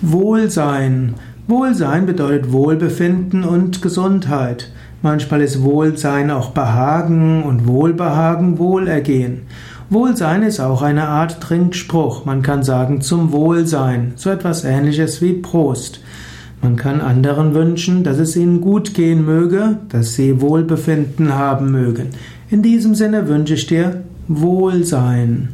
Wohlsein. Wohlsein bedeutet Wohlbefinden und Gesundheit. Manchmal ist Wohlsein auch Behagen und Wohlbehagen Wohlergehen. Wohlsein ist auch eine Art Trinkspruch. Man kann sagen zum Wohlsein, so etwas ähnliches wie Prost. Man kann anderen wünschen, dass es ihnen gut gehen möge, dass sie Wohlbefinden haben mögen. In diesem Sinne wünsche ich dir Wohlsein.